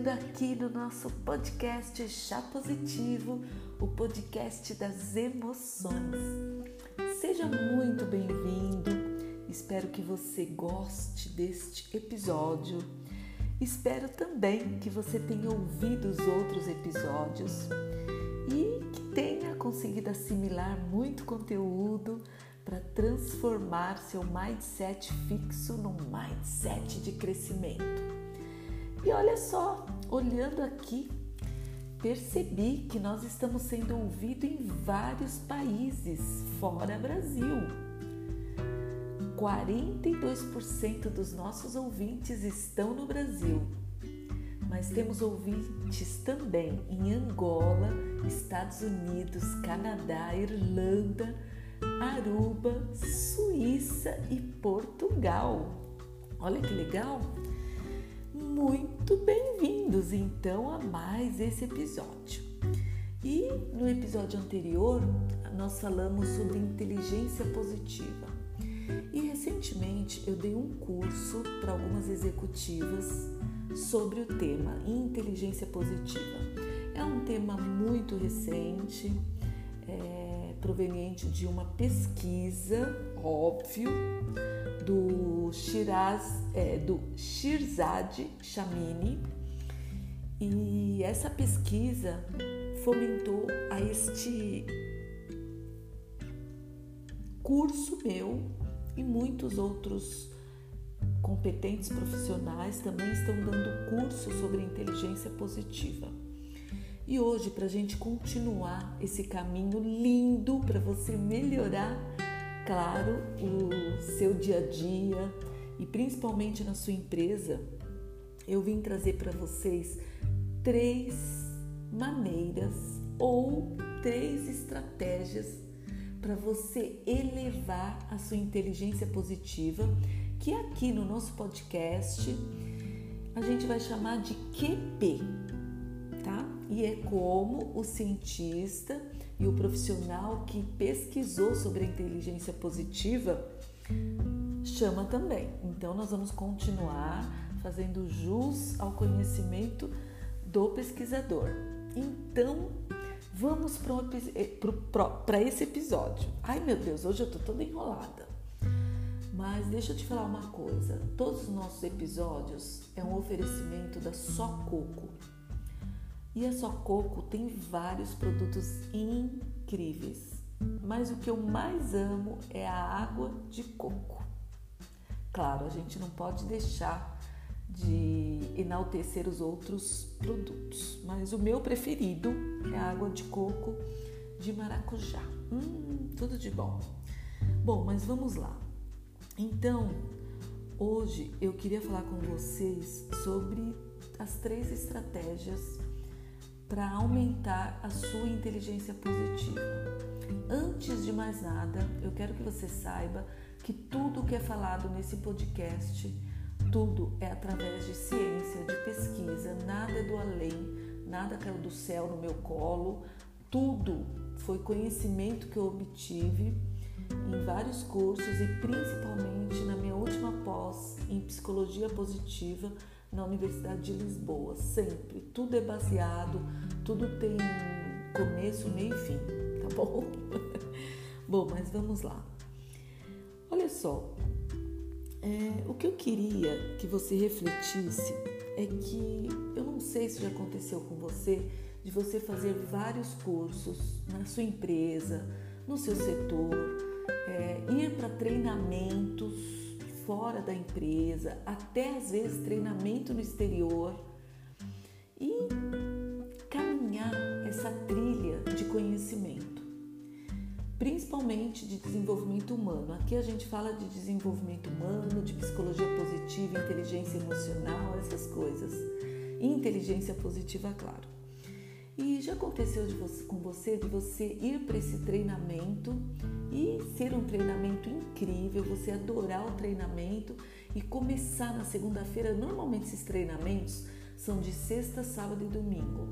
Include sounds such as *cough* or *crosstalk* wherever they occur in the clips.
chegando aqui no nosso podcast Chá Positivo, o podcast das emoções. Seja muito bem-vindo. Espero que você goste deste episódio. Espero também que você tenha ouvido os outros episódios e que tenha conseguido assimilar muito conteúdo para transformar seu mindset fixo num mindset de crescimento. E olha só, olhando aqui, percebi que nós estamos sendo ouvidos em vários países fora Brasil. 42% dos nossos ouvintes estão no Brasil, mas temos ouvintes também em Angola, Estados Unidos, Canadá, Irlanda, Aruba, Suíça e Portugal. Olha que legal! Muito bem-vindos então a mais esse episódio. E no episódio anterior nós falamos sobre inteligência positiva. E recentemente eu dei um curso para algumas executivas sobre o tema inteligência positiva. É um tema muito recente, é, proveniente de uma pesquisa, óbvio, do Shiraz, é, do Shirzad Shamini. E essa pesquisa fomentou a este curso meu e muitos outros competentes profissionais também estão dando curso sobre inteligência positiva. E hoje, para a gente continuar esse caminho lindo para você melhorar claro, o seu dia a dia e principalmente na sua empresa, eu vim trazer para vocês três maneiras ou três estratégias para você elevar a sua inteligência positiva, que aqui no nosso podcast a gente vai chamar de QP, tá? E é como o cientista e o profissional que pesquisou sobre a inteligência positiva chama também. Então, nós vamos continuar fazendo jus ao conhecimento do pesquisador. Então, vamos para eh, esse episódio. Ai meu Deus, hoje eu tô toda enrolada. Mas deixa eu te falar uma coisa: todos os nossos episódios é um oferecimento da Só Coco. E a Só Coco tem vários produtos incríveis, mas o que eu mais amo é a água de coco. Claro, a gente não pode deixar de enaltecer os outros produtos, mas o meu preferido é a água de coco de maracujá. Hum, tudo de bom. Bom, mas vamos lá. Então, hoje eu queria falar com vocês sobre as três estratégias para aumentar a sua inteligência positiva. Antes de mais nada, eu quero que você saiba que tudo que é falado nesse podcast, tudo é através de ciência, de pesquisa, nada é do além, nada caiu do céu no meu colo, tudo foi conhecimento que eu obtive em vários cursos e principalmente na minha última pós em psicologia positiva na Universidade de Lisboa, sempre. Tudo é baseado, tudo tem começo, meio e fim, tá bom? *laughs* bom, mas vamos lá. Olha só, é, o que eu queria que você refletisse é que eu não sei se já aconteceu com você de você fazer vários cursos na sua empresa, no seu setor, é, ir para treinamentos fora da empresa, até às vezes treinamento no exterior e caminhar essa trilha de conhecimento, principalmente de desenvolvimento humano. Aqui a gente fala de desenvolvimento humano, de psicologia positiva, inteligência emocional, essas coisas. Inteligência positiva, claro. E já aconteceu você, com você de você ir para esse treinamento e ser um treinamento incrível, você adorar o treinamento e começar na segunda-feira. Normalmente esses treinamentos são de sexta, sábado e domingo.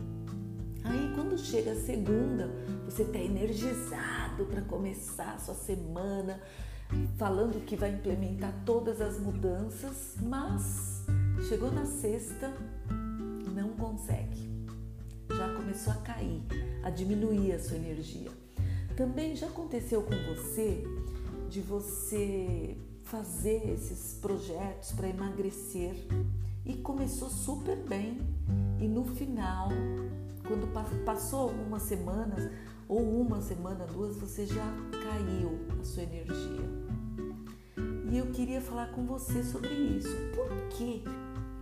Aí quando chega a segunda, você está energizado para começar a sua semana, falando que vai implementar todas as mudanças, mas chegou na sexta, não consegue. Já começou a cair, a diminuir a sua energia. Também já aconteceu com você de você fazer esses projetos para emagrecer e começou super bem e no final, quando passou algumas semanas ou uma semana, duas, você já caiu a sua energia. E eu queria falar com você sobre isso. Por que?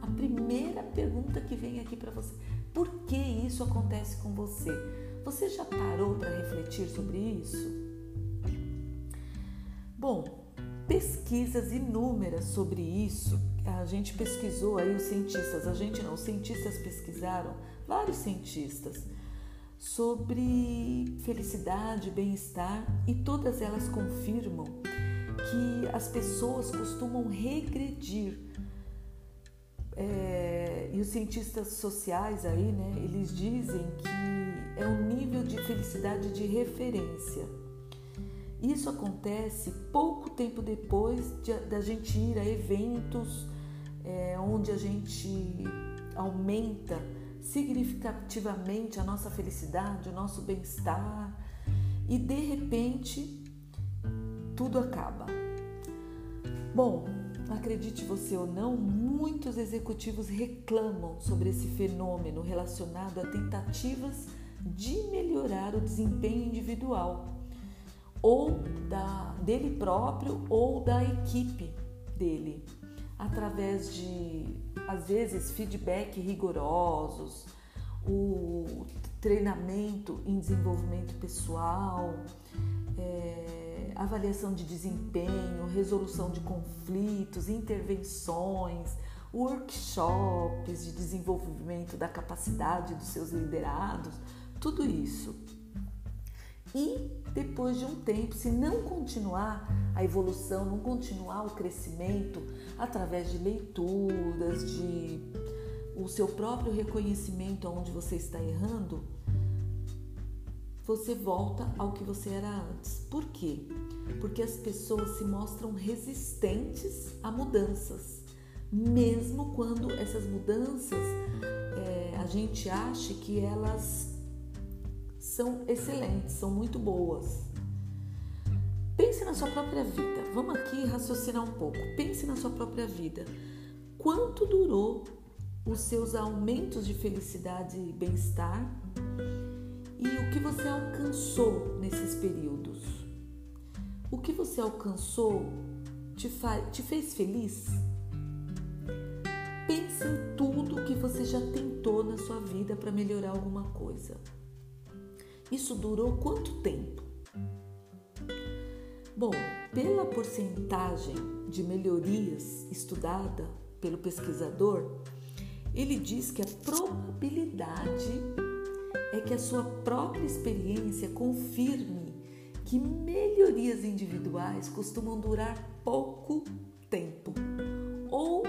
A primeira pergunta que vem aqui para você: por que isso acontece com você? Você já parou para refletir sobre isso? Bom, pesquisas inúmeras sobre isso. A gente pesquisou aí os cientistas, a gente não, os cientistas pesquisaram, vários cientistas, sobre felicidade, bem-estar e todas elas confirmam que as pessoas costumam regredir. É, e os cientistas sociais aí, né, eles dizem que é um nível de felicidade de referência. Isso acontece pouco tempo depois de, da gente ir a eventos é, onde a gente aumenta significativamente a nossa felicidade, o nosso bem-estar e de repente tudo acaba. Bom, acredite você ou não, muitos executivos reclamam sobre esse fenômeno relacionado a tentativas de melhorar o desempenho individual ou da, dele próprio ou da equipe dele, através de, às vezes, feedback rigorosos, o treinamento em desenvolvimento pessoal, é, avaliação de desempenho, resolução de conflitos, intervenções, workshops de desenvolvimento da capacidade dos seus liderados, tudo isso. E depois de um tempo, se não continuar a evolução, não continuar o crescimento através de leituras, de o seu próprio reconhecimento aonde você está errando, você volta ao que você era antes. Por quê? Porque as pessoas se mostram resistentes a mudanças, mesmo quando essas mudanças é, a gente acha que elas são excelentes, são muito boas. Pense na sua própria vida. Vamos aqui raciocinar um pouco. Pense na sua própria vida. Quanto durou os seus aumentos de felicidade e bem-estar? Alcançou nesses períodos? O que você alcançou te, te fez feliz? Pense em tudo que você já tentou na sua vida para melhorar alguma coisa. Isso durou quanto tempo? Bom, pela porcentagem de melhorias estudada pelo pesquisador, ele diz que a probabilidade é que a sua própria experiência confirme que melhorias individuais costumam durar pouco tempo. Ou,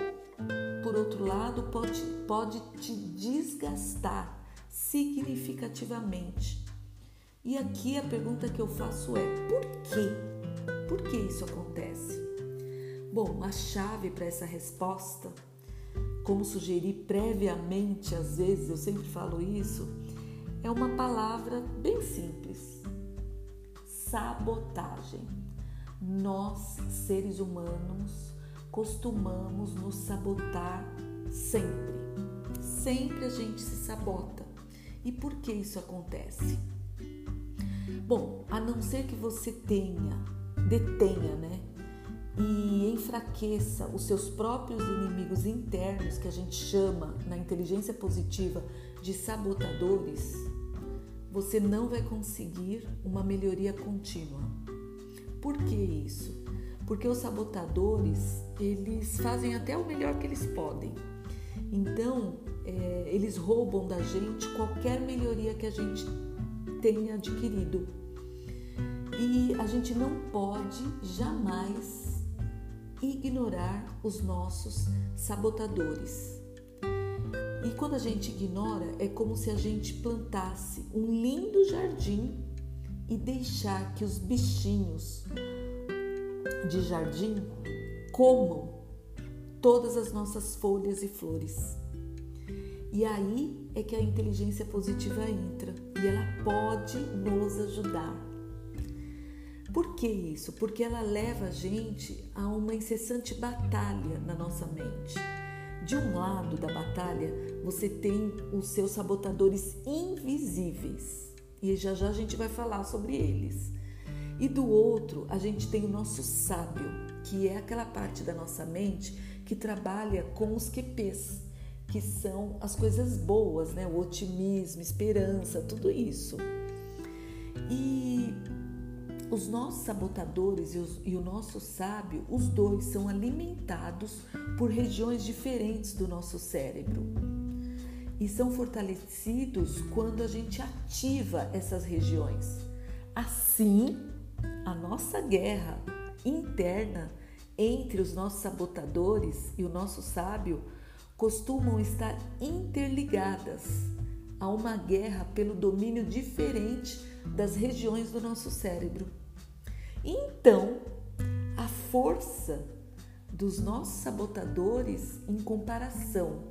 por outro lado, pode, pode te desgastar significativamente e aqui a pergunta que eu faço é: por quê? Por que isso acontece? Bom, a chave para essa resposta, como sugeri previamente, às vezes eu sempre falo isso, é uma palavra bem simples: sabotagem. Nós, seres humanos, costumamos nos sabotar sempre. Sempre a gente se sabota. E por que isso acontece? Bom, a não ser que você tenha, detenha, né? E enfraqueça os seus próprios inimigos internos, que a gente chama na inteligência positiva de sabotadores, você não vai conseguir uma melhoria contínua. Por que isso? Porque os sabotadores, eles fazem até o melhor que eles podem. Então, é, eles roubam da gente qualquer melhoria que a gente tenha adquirido. E a gente não pode jamais ignorar os nossos sabotadores. E quando a gente ignora, é como se a gente plantasse um lindo jardim e deixar que os bichinhos de jardim comam todas as nossas folhas e flores. E aí é que a inteligência positiva entra e ela pode nos ajudar. Por que isso? Porque ela leva a gente a uma incessante batalha na nossa mente. De um lado da batalha, você tem os seus sabotadores invisíveis, e já já a gente vai falar sobre eles. E do outro, a gente tem o nosso sábio, que é aquela parte da nossa mente que trabalha com os QPs, que são as coisas boas, né? O otimismo, esperança, tudo isso. E os nossos sabotadores e, os, e, o nosso sábio, os dois são alimentados por regiões diferentes do nosso cérebro e são fortalecidos quando a gente ativa essas regiões. Assim, a nossa guerra interna entre os nossos sabotadores e o nosso sábio costumam estar interligadas a uma guerra pelo domínio diferente das regiões do nosso cérebro. Então, a força dos nossos sabotadores em comparação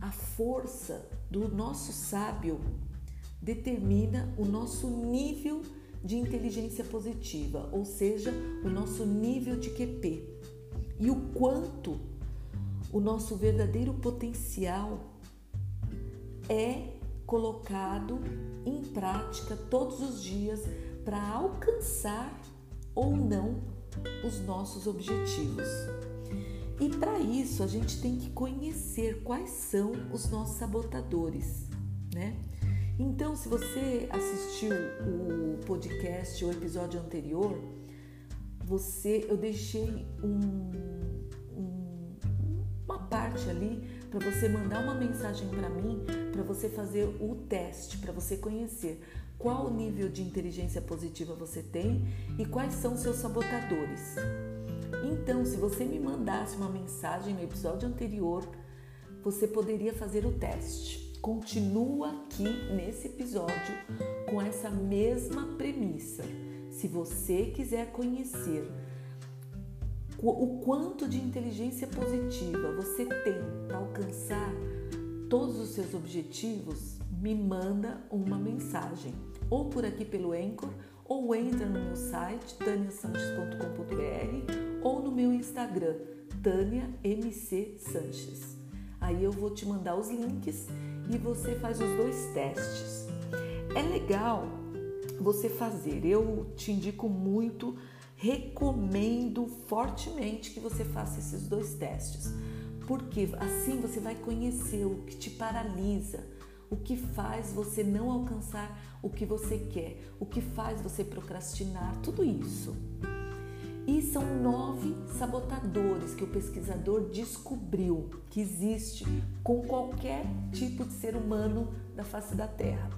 à força do nosso sábio determina o nosso nível de inteligência positiva, ou seja, o nosso nível de QP e o quanto o nosso verdadeiro potencial é colocado em prática todos os dias para alcançar ou não os nossos objetivos. E para isso a gente tem que conhecer quais são os nossos sabotadores, né? Então, se você assistiu o podcast, o episódio anterior, você, eu deixei um, um, uma parte ali para você mandar uma mensagem para mim, para você fazer o teste, para você conhecer qual nível de inteligência positiva você tem e quais são seus sabotadores. Então, se você me mandasse uma mensagem no episódio anterior, você poderia fazer o teste continua aqui nesse episódio com essa mesma premissa. Se você quiser conhecer o quanto de inteligência positiva você tem para alcançar todos os seus objetivos, me manda uma mensagem, ou por aqui pelo Anchor, ou entra no meu site taniasanches.com.br ou no meu Instagram, Tânia. Aí eu vou te mandar os links e você faz os dois testes. É legal você fazer, eu te indico muito, recomendo fortemente que você faça esses dois testes, porque assim você vai conhecer o que te paralisa, o que faz você não alcançar o que você quer, o que faz você procrastinar, tudo isso. E são nove sabotadores que o pesquisador descobriu que existe com qualquer tipo de ser humano da face da Terra.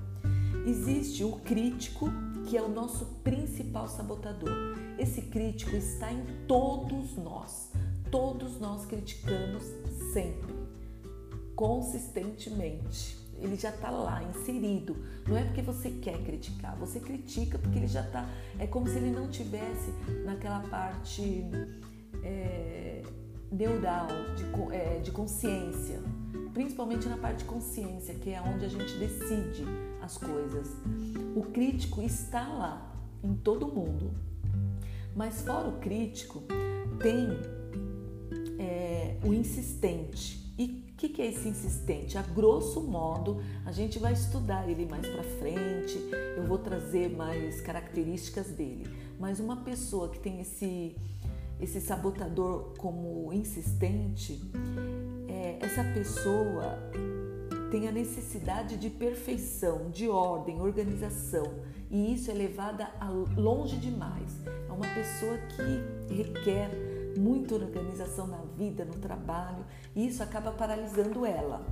Existe o crítico, que é o nosso principal sabotador. Esse crítico está em todos nós. Todos nós criticamos sempre, consistentemente ele já está lá, inserido. Não é porque você quer criticar, você critica porque ele já está. É como se ele não tivesse naquela parte é, neural, de, é, de consciência, principalmente na parte de consciência, que é onde a gente decide as coisas. O crítico está lá, em todo mundo. Mas fora o crítico, tem é, o insistente o que, que é esse insistente? A grosso modo, a gente vai estudar ele mais para frente, eu vou trazer mais características dele. Mas uma pessoa que tem esse, esse sabotador como insistente, é, essa pessoa tem a necessidade de perfeição, de ordem, organização, e isso é levada longe demais. É uma pessoa que requer muita organização na vida, no trabalho, e isso acaba paralisando ela.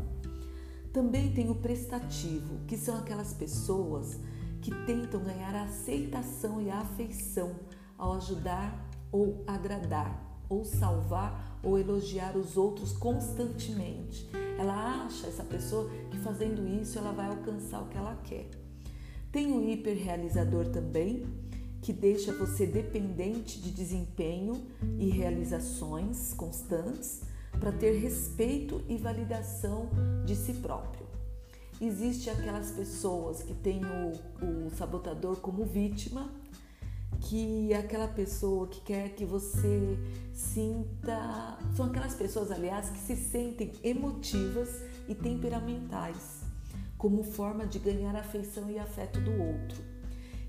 Também tem o prestativo, que são aquelas pessoas que tentam ganhar a aceitação e a afeição ao ajudar ou agradar, ou salvar ou elogiar os outros constantemente. Ela acha essa pessoa que fazendo isso ela vai alcançar o que ela quer. Tem o hiperrealizador também, que deixa você dependente de desempenho e realizações constantes para ter respeito e validação de si próprio. Existe aquelas pessoas que têm o, o sabotador como vítima, que aquela pessoa que quer que você sinta. São aquelas pessoas, aliás, que se sentem emotivas e temperamentais, como forma de ganhar afeição e afeto do outro.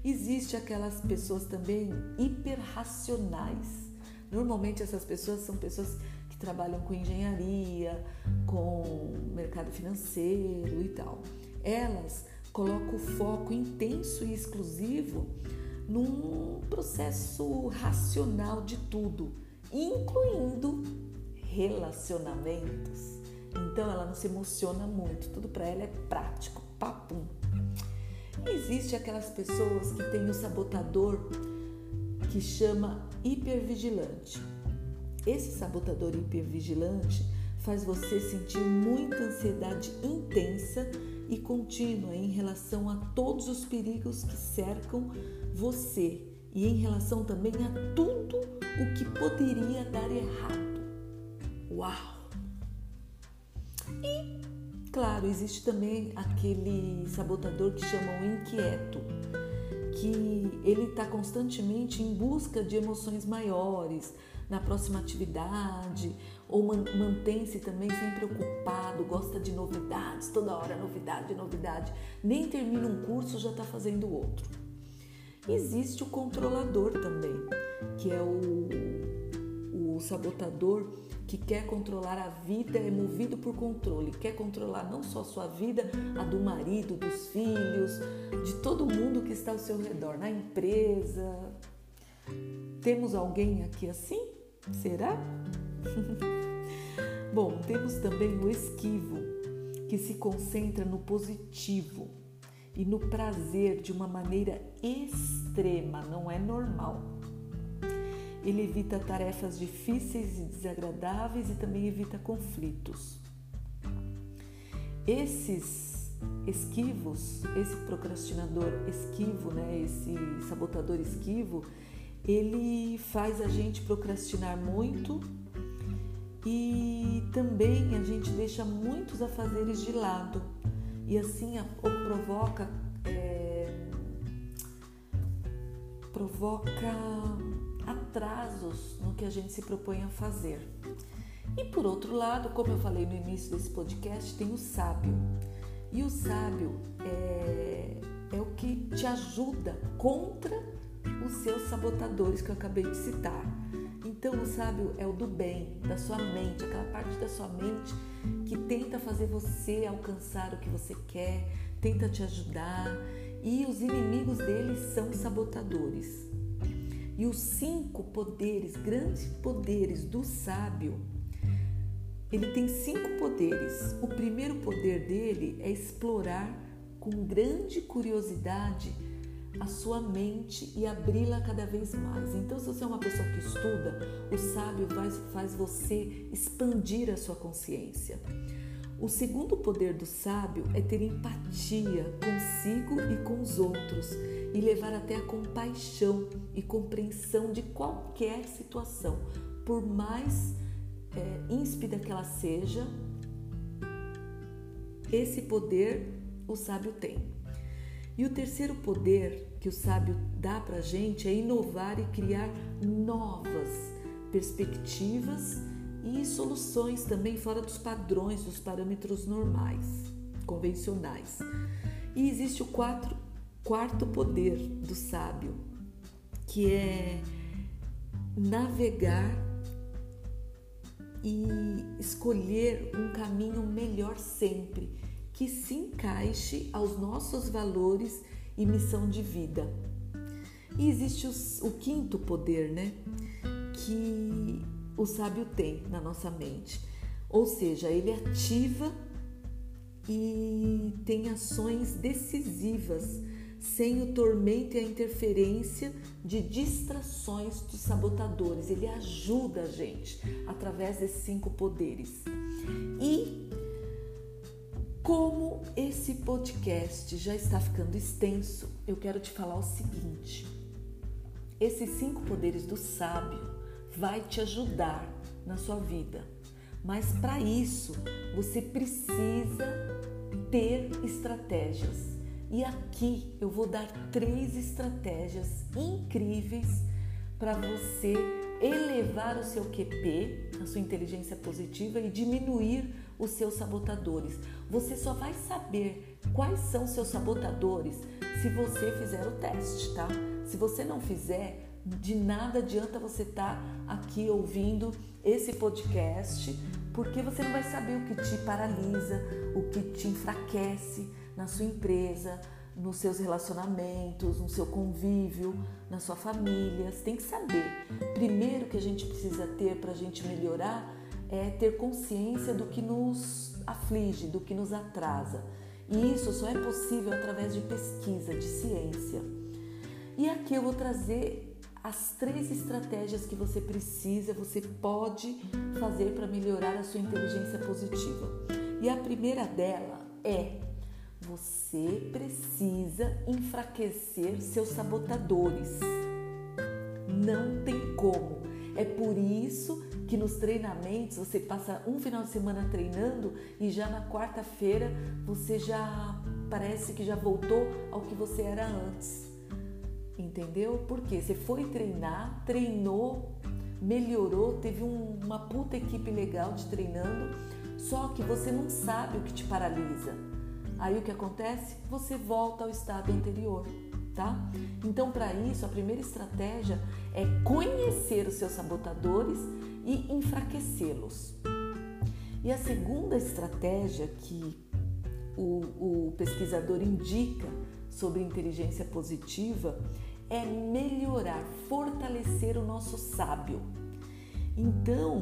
Existe aquelas pessoas também hiperracionais. Normalmente essas pessoas são pessoas que trabalham com engenharia, com mercado financeiro e tal. Elas colocam o foco intenso e exclusivo num processo racional de tudo, incluindo relacionamentos. Então ela não se emociona muito, tudo para ela é prático, papum. Existe aquelas pessoas que têm o sabotador que chama hipervigilante. Esse sabotador hipervigilante faz você sentir muita ansiedade intensa e contínua em relação a todos os perigos que cercam você e em relação também a tudo o que poderia dar errado. Uau! E, claro, existe também aquele sabotador que chamam inquieto, que ele está constantemente em busca de emoções maiores na próxima atividade, ou mantém-se também sempre ocupado, gosta de novidades, toda hora novidade, novidade. Nem termina um curso, já está fazendo outro. Existe o controlador também, que é o, o sabotador que quer controlar a vida, é movido por controle, quer controlar não só a sua vida, a do marido, dos filhos, de todo mundo que está ao seu redor, na empresa. Temos alguém aqui assim? Será? *laughs* Bom, temos também o esquivo, que se concentra no positivo e no prazer de uma maneira extrema, não é normal. Ele evita tarefas difíceis e desagradáveis e também evita conflitos. Esses esquivos, esse procrastinador esquivo, né, esse sabotador esquivo, ele faz a gente procrastinar muito e também a gente deixa muitos afazeres de lado e assim provoca é, provoca atrasos no que a gente se propõe a fazer. E por outro lado, como eu falei no início desse podcast, tem o sábio. E o sábio é, é o que te ajuda contra os seus sabotadores que eu acabei de citar. Então, o sábio é o do bem, da sua mente, aquela parte da sua mente que tenta fazer você alcançar o que você quer, tenta te ajudar, e os inimigos dele são sabotadores. E os cinco poderes, grandes poderes do sábio, ele tem cinco poderes. O primeiro poder dele é explorar com grande curiosidade a sua mente e abri-la cada vez mais. Então, se você é uma pessoa que estuda, o sábio faz, faz você expandir a sua consciência. O segundo poder do sábio é ter empatia consigo e com os outros e levar até a compaixão e compreensão de qualquer situação, por mais é, que ela seja. Esse poder o sábio tem. E o terceiro poder que o sábio dá para a gente é inovar e criar novas perspectivas e soluções também fora dos padrões, dos parâmetros normais, convencionais. E existe o quatro, quarto poder do sábio, que é navegar e escolher um caminho melhor sempre que se encaixe aos nossos valores e missão de vida. E existe os, o quinto poder, né? Que o sábio tem na nossa mente. Ou seja, ele ativa e tem ações decisivas, sem o tormento e a interferência de distrações dos sabotadores. Ele ajuda a gente através desses cinco poderes. E como esse podcast já está ficando extenso, eu quero te falar o seguinte: esses cinco poderes do sábio vai te ajudar na sua vida, mas para isso você precisa ter estratégias. E aqui eu vou dar três estratégias incríveis para você elevar o seu QP, a sua inteligência positiva e diminuir os seus sabotadores. Você só vai saber quais são seus sabotadores se você fizer o teste, tá? Se você não fizer, de nada adianta você estar tá aqui ouvindo esse podcast, porque você não vai saber o que te paralisa, o que te enfraquece na sua empresa, nos seus relacionamentos, no seu convívio, na sua família. Você tem que saber. Primeiro que a gente precisa ter para a gente melhorar é ter consciência do que nos aflige, do que nos atrasa. E isso só é possível através de pesquisa, de ciência. E aqui eu vou trazer as três estratégias que você precisa, você pode fazer para melhorar a sua inteligência positiva. E a primeira dela é você precisa enfraquecer seus sabotadores. Não tem como. É por isso que nos treinamentos você passa um final de semana treinando e já na quarta-feira você já parece que já voltou ao que você era antes. Entendeu? Porque você foi treinar, treinou, melhorou, teve um, uma puta equipe legal de treinando, só que você não sabe o que te paralisa. Aí o que acontece? Você volta ao estado anterior tá? Então, para isso, a primeira estratégia é conhecer os seus sabotadores e enfraquecê-los. E a segunda estratégia que o, o pesquisador indica sobre inteligência positiva é melhorar, fortalecer o nosso sábio. Então,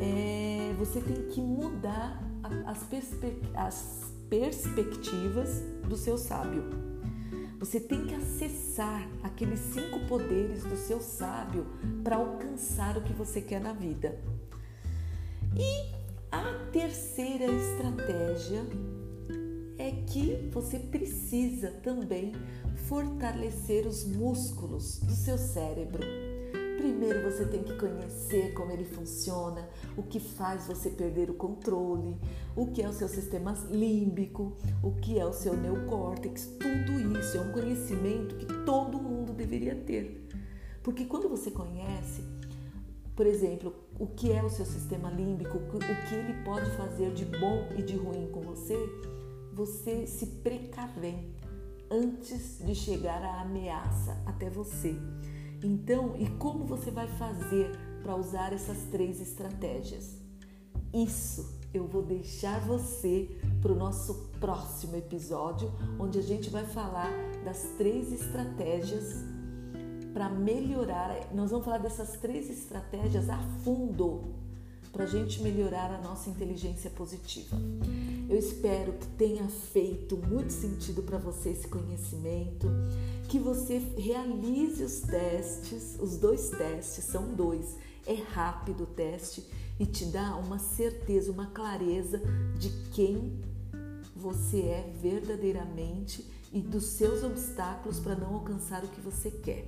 é, você tem que mudar as, perspe as perspectivas do seu sábio. Você tem que acessar aqueles cinco poderes do seu sábio para alcançar o que você quer na vida. E a terceira estratégia é que você precisa também fortalecer os músculos do seu cérebro. Primeiro você tem que conhecer como ele funciona, o que faz você perder o controle, o que é o seu sistema límbico, o que é o seu neocórtex, tudo isso é um conhecimento que todo mundo deveria ter. Porque quando você conhece, por exemplo, o que é o seu sistema límbico, o que ele pode fazer de bom e de ruim com você, você se precavém antes de chegar à ameaça até você. Então, e como você vai fazer para usar essas três estratégias? Isso eu vou deixar você para o nosso próximo episódio, onde a gente vai falar das três estratégias para melhorar. Nós vamos falar dessas três estratégias a fundo para a gente melhorar a nossa inteligência positiva. Eu espero que tenha feito muito sentido para você esse conhecimento, que você realize os testes, os dois testes, são dois. É rápido o teste e te dá uma certeza, uma clareza de quem você é verdadeiramente e dos seus obstáculos para não alcançar o que você quer.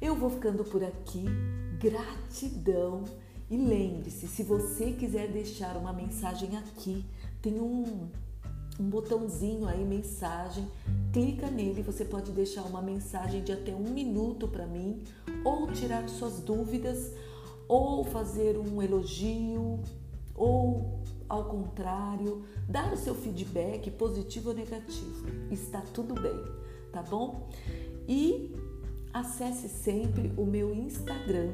Eu vou ficando por aqui. Gratidão e lembre-se, se você quiser deixar uma mensagem aqui, tem um, um botãozinho aí, mensagem, clica nele, você pode deixar uma mensagem de até um minuto para mim, ou tirar suas dúvidas, ou fazer um elogio, ou ao contrário, dar o seu feedback positivo ou negativo. Está tudo bem, tá bom? E acesse sempre o meu Instagram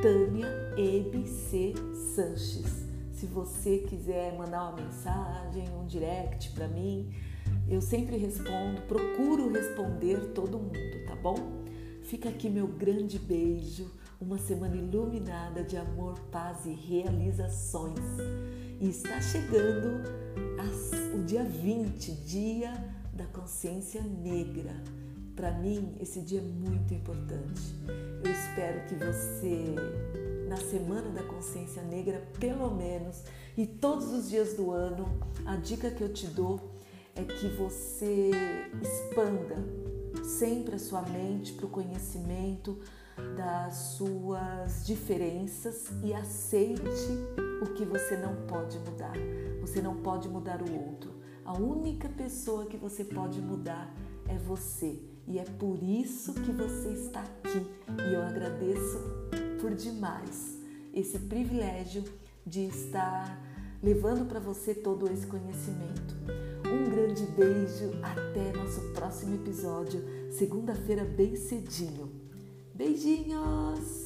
Tânia EBC Sanches. Se você quiser mandar uma mensagem, um direct para mim, eu sempre respondo, procuro responder todo mundo, tá bom? Fica aqui meu grande beijo, uma semana iluminada de amor, paz e realizações. E está chegando o dia 20, dia da consciência negra. Para mim, esse dia é muito importante. Eu espero que você, na Semana da Consciência Negra, pelo menos, e todos os dias do ano, a dica que eu te dou é que você expanda sempre a sua mente para o conhecimento das suas diferenças e aceite o que você não pode mudar. Você não pode mudar o outro. A única pessoa que você pode mudar é você. E é por isso que você está aqui. E eu agradeço por demais esse privilégio de estar levando para você todo esse conhecimento. Um grande beijo, até nosso próximo episódio, segunda-feira, bem cedinho. Beijinhos!